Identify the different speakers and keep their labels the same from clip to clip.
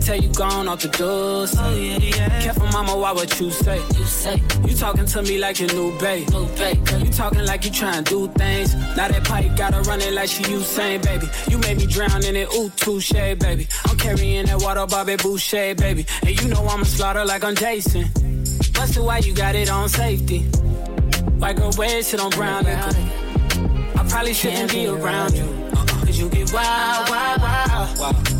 Speaker 1: Tell you gone off the doors. Oh, yeah, yeah. Careful, mama, why what you say? You say. You talking to me like your new babe. New babe. You talking like you trying to do things. Now that pipe got her running like she Usain, baby. You made me drown in it, ooh, touche, baby. I'm carrying that water, Bobby Boucher, baby. And you know I'ma slaughter like I'm Jason. Busted, why you got it on safety? White girl, wear shit on brown liquor. I probably shouldn't be around you. Uh-uh. Cause you get wild, wild, wild.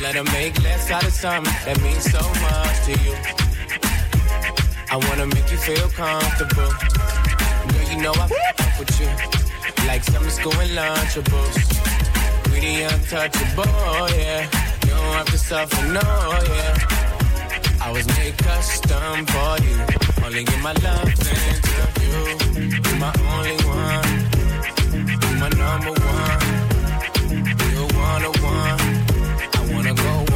Speaker 2: let them make less out of something that means so much to you. I wanna make you feel comfortable. Girl, you know I fuck with you. Like summer school and lunchables. We the untouchable, yeah. You don't have to suffer, no, yeah. I was made custom for you. Only give my love to you. You're my only one. You're my number one. You're one on one
Speaker 3: to go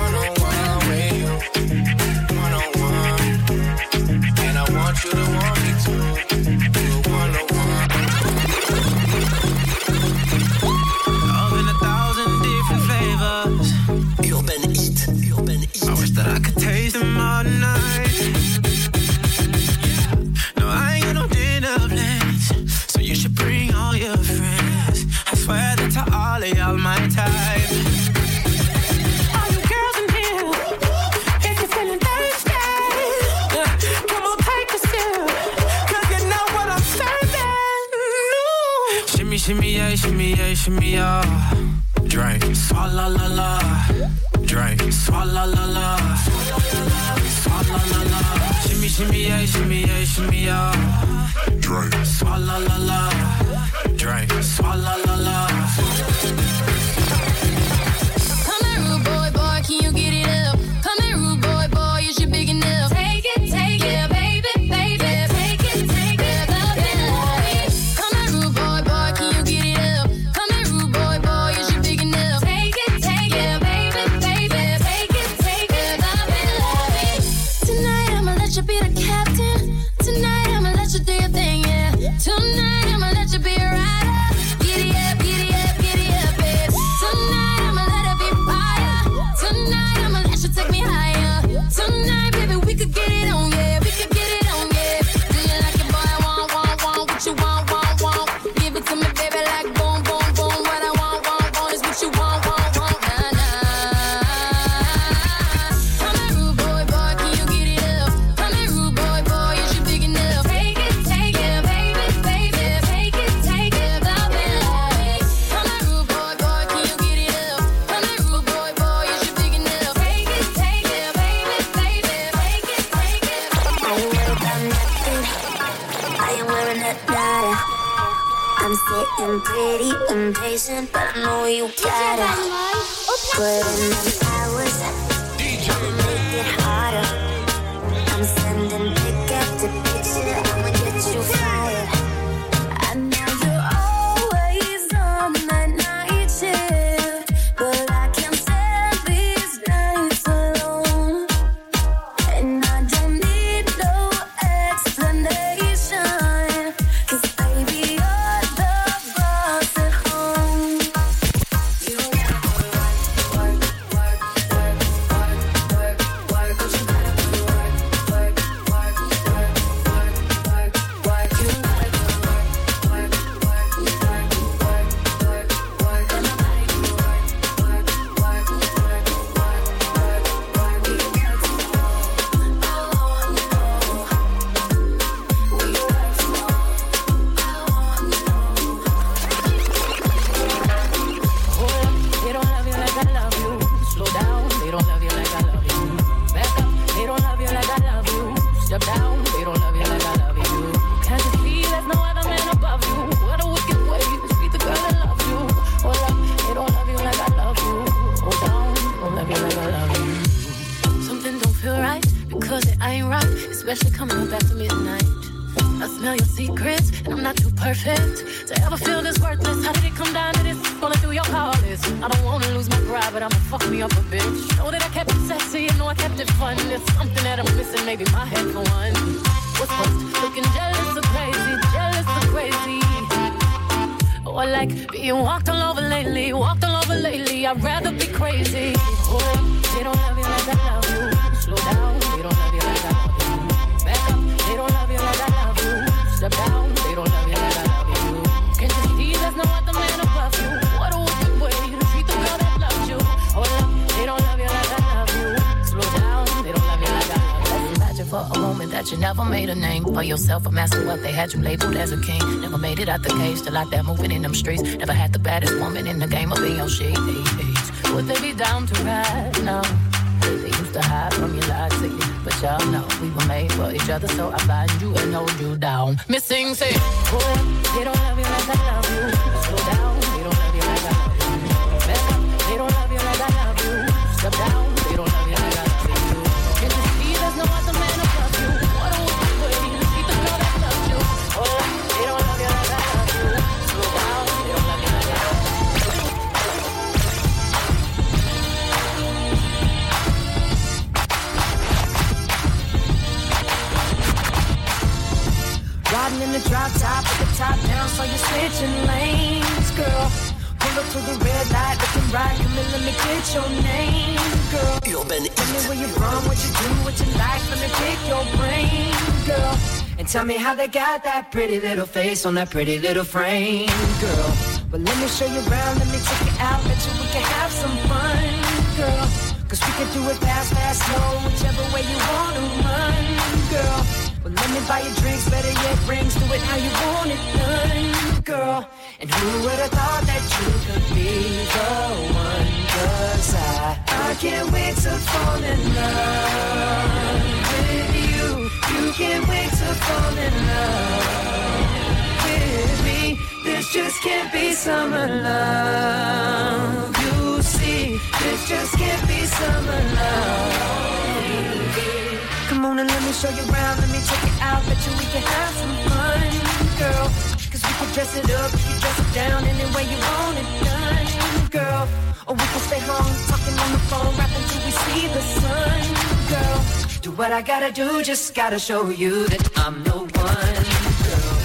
Speaker 3: me
Speaker 4: up. Drink, swalla la la. Drink, swalla la la. Swalla la la. Shimmy shimmy yeah, shimmy yeah, shimmy ya. Drink, swalla la la. Drink, swalla la la.
Speaker 5: acting pretty impatient, but I know you got it. Put in the
Speaker 6: hours. perfect to ever feel this worthless. How did it come down to this? Falling through your power. I don't wanna lose my pride, but I'ma fuck me up a bitch. Know that I kept it sexy and know I kept it fun. There's something that I'm missing, maybe my head for one. What's worse, looking jealous or crazy, jealous or crazy. Oh, or like being walked all over lately, walked all over lately. I'd rather be crazy. Oh, they don't love you like I love you. Slow down, they don't love you like I love you. that you never made a name for yourself. A master what they had you labeled as a king. Never made it out the cage, still like that moving in them streets. Never had the baddest woman in the game of being your shit. Would they be down to ride now? They used to hide from your lies to you, but y'all know we were made for each other, so I find you and hold you down. Missing say, boy, they don't love you like I love you. Slow down, they don't love you like I love you. Mess up, they don't love you like I love you. Step down.
Speaker 7: Drop top with the top down, so you're switching lanes, girl. Pull up to the red light, looking right, come in, let me get your name, girl.
Speaker 8: Urban
Speaker 7: Tell me where you're from, what you do, what you like, let me pick your brain, girl. And tell me how they got that pretty little face on that pretty little frame, girl. But let me show you around, let me take you out, bet you we can have some fun, girl. Cause we can do it fast, fast, slow, whichever way you wanna run, girl. Well, let me buy you drinks, better yet rings, do it how you want it done, girl. And who would have thought that you could be the one? Cause I, I can't wait to fall in love with you. You can't wait to fall in love with me. This just can't be summer love. You see, this just can't be summer love. Come on and let me show you around, let me take it out, bet you we can have some fun, girl. Cause we can dress it up, we can dress it down any way you want it done, girl. Or we can stay home, talking on the phone, rapping till we see the sun, girl. Do what I gotta do, just gotta show you that I'm the one, girl.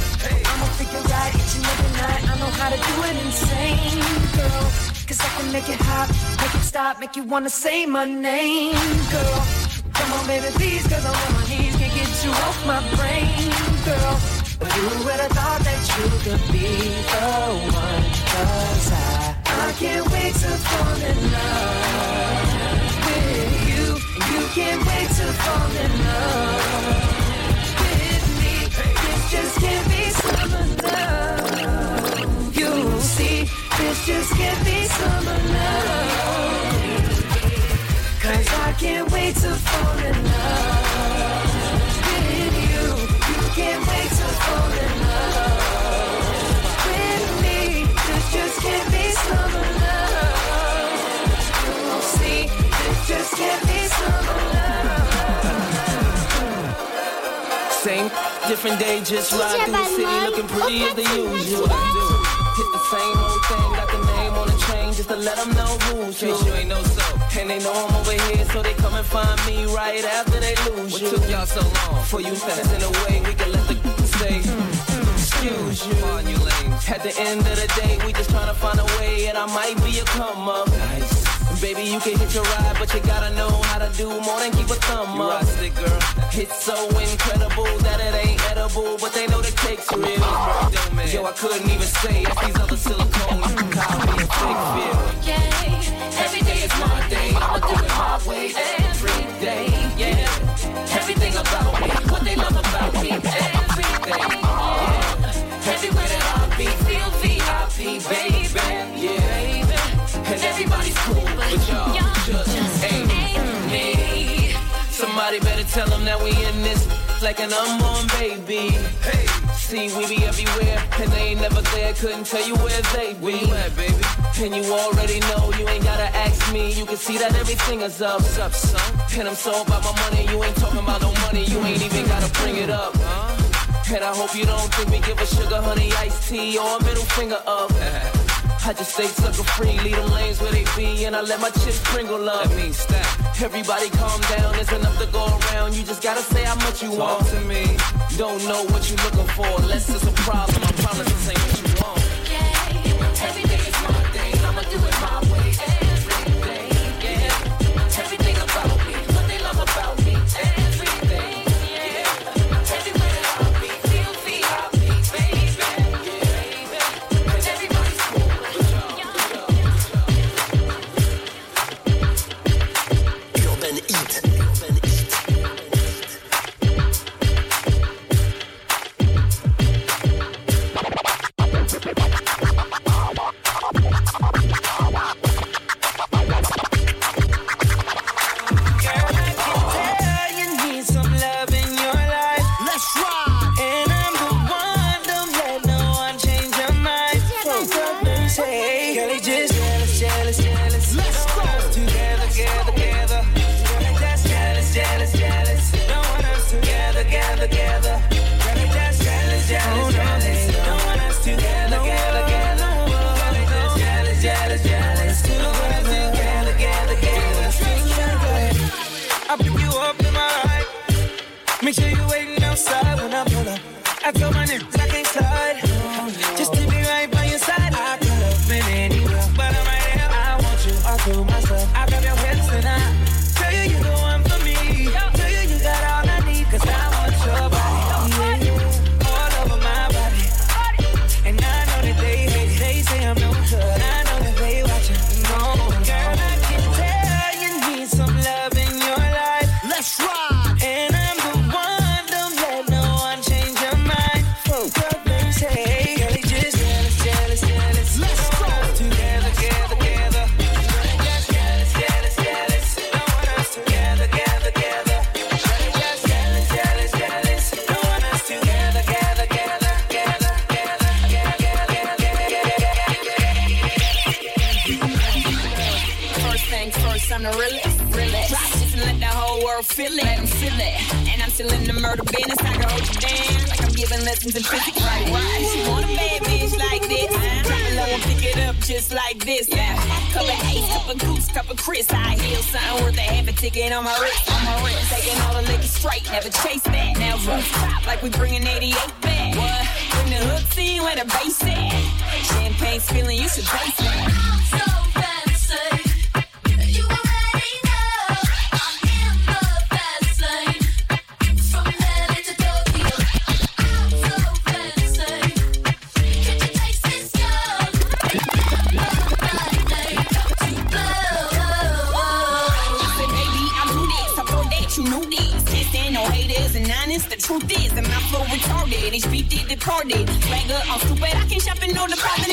Speaker 7: I'ma figure out each and every night, I know how to do it insane, girl. Cause I can make it hot, make it stop, make you wanna say my name, girl. Come on, baby, please, cause I'm on my knees, can't get you off my brain, girl. But who would have thought that you could be the one? Cause I, I can't wait to fall in love with you. You can't wait to fall in love with me. This just can't be summer love. You see, this just can't be summer love. Can't wait to fall in love with you. You can't wait to fall in love with me. This just can't be summer love. You see, this just can't be summer love.
Speaker 3: Same, different day, just ride through the city looking pretty as the usual. To let them know who's you. you ain't know so. And they know I'm over here, so they come and find me right after they lose what you. What took y'all so long? For you fast in a way, we can let the say, mm, mm, excuse you. On you. At the end of the day, we just tryna find a way, and I might be a come up. Nice. Baby, you can hit your ride, but you gotta know how to do more than keep a thumb you up. It, girl. It's so incredible that it ain't edible, but they know the cake's real. Yo, I couldn't even say if these other silicone, you can call me a fake feel.
Speaker 9: Yeah, every day is my day. I'ma do it my way every day. Yeah, everything about me, what they love about me, everything. Yeah, everywhere that I be, feel VIP, baby. Yeah, and everybody's cool, but y'all just ain't me.
Speaker 3: Somebody better tell them that we in this like an unborn baby. Hey, see, we be everywhere, and they ain't never there. Couldn't tell you where they be. Where you at, baby? And you already know, you ain't gotta ask me. You can see that everything is up. What's up, son? And I'm so about my money, you ain't talking about no money. You ain't even gotta bring it up. Huh? And I hope you don't think me give a sugar honey iced tea or a middle finger up. I just stay sucker free, leave them lanes where they be, and I let my chips sprinkle up. That means stack. Everybody calm down, there's enough to go around. You just gotta say how much you Talk want to me. Don't know what you're looking for, unless it's a problem. I promise this ain't what you
Speaker 9: I
Speaker 4: got in the
Speaker 10: murder business. I can hold you down like I'm giving lessons in physics. Right? Why she want a bad bitch like this? I love to pick it up just like this. Yeah, cup of ace, cup of goose, cup of Chris. I heal something worth a half a ticket on my wrist. On my wrist, taking all the liquor straight, never chase that. Now stop like we bringing 88 back. What? Bring the hook scene where the bass at. Champagne spilling, you should taste that. I
Speaker 11: know the
Speaker 12: problem.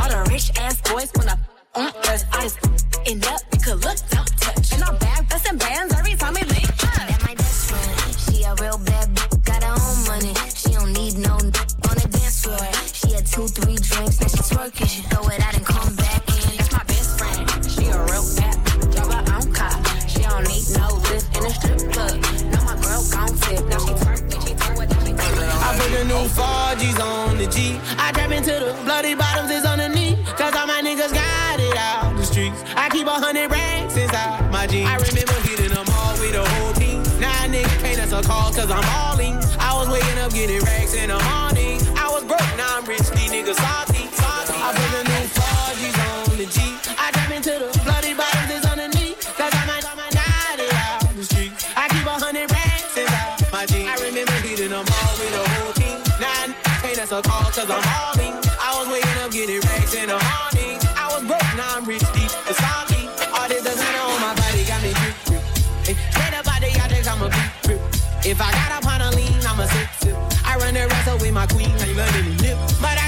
Speaker 12: All the rich ass boys wanna on us. I just end up, we could look, don't touch. And I'm back, that's in bands every time we link up.
Speaker 5: That my best friend, she a real bad bitch, got her own money. She don't need no on the dance floor. She had two, three drinks, now she twerking. She throw it out and come back in.
Speaker 12: That's my best friend, she a real bad bitch, drive her own car. She don't need no lift in a strip club. Now my girl gon' sip. now she twerking, she throw it.
Speaker 3: I put the new 4 on the G. I trap into the bloody bottoms is on the knee. Cause all my niggas got it out the streets. I keep a hundred racks inside my jeans. I remember hitting them all with the whole team. Nine niggas nigga us a answer cause I'm hauling. I was waking up getting racks in the morning. I was broke, now I'm rich, these niggas salty. salty. I put the new 4 on the G. I answer call cause I'm hauling. I was waking up getting racks in the morning. I was broke, now I'm rich deep. inside me. All this designer on my body got me drip, drip. Straight up out the objects, I'm a big drip. If I got up on a lean, I'm a sip, sip. I run the wrestle with my queen, I love it, lip.
Speaker 13: But I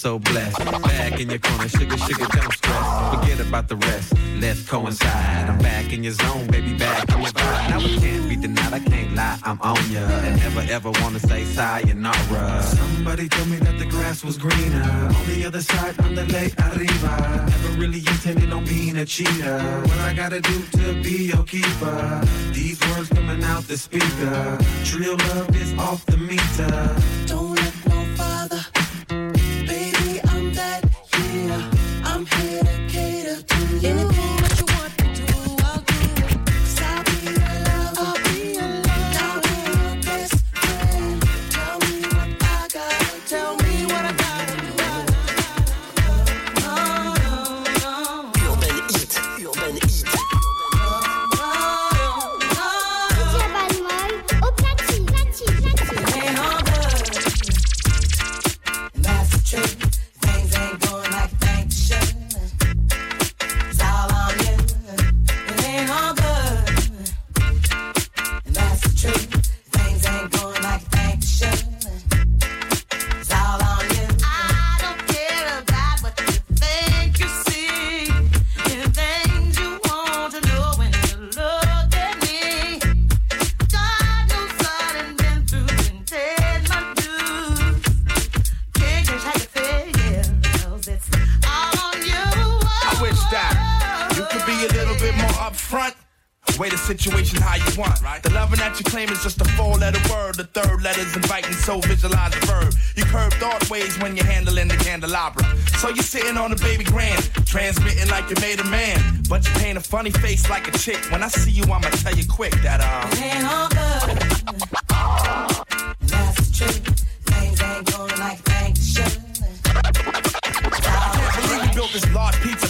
Speaker 14: so blessed. Back in your corner, sugar, sugar, don't stress. Forget about the rest. Let's coincide. I'm back in your zone, baby, back in your vibe. Now it can't be denied, I can't lie, I'm on ya. And never ever wanna say sayonara. Somebody told me that the grass was greener on the other side, on the lake arriba. Never really intended on being a cheater. What I gotta do to be your keeper? These words coming out the speaker. Trill love is off the meter.
Speaker 15: Don't
Speaker 16: Way the situation how you want, right? The loving that you claim is just a four-letter word. The third letter's inviting, so visualize the verb. You curve thought ways when you're handling the candelabra. So you're sitting on a baby grand, transmitting like you made a man. But you paint a funny face like a chick. When I see you, I'ma tell you quick that uh.
Speaker 15: It ain't all good. That's the truth. Things ain't going like they should.
Speaker 16: I Can't believe we built this large pizza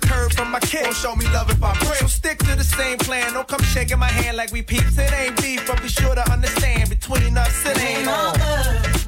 Speaker 17: curve from my kick.
Speaker 18: Don't show me love if I break.
Speaker 17: So stick to the same plan. Don't come shaking my hand like we peeps. It ain't beef, but be sure to understand between us it ain't
Speaker 15: all
Speaker 17: all.
Speaker 15: good.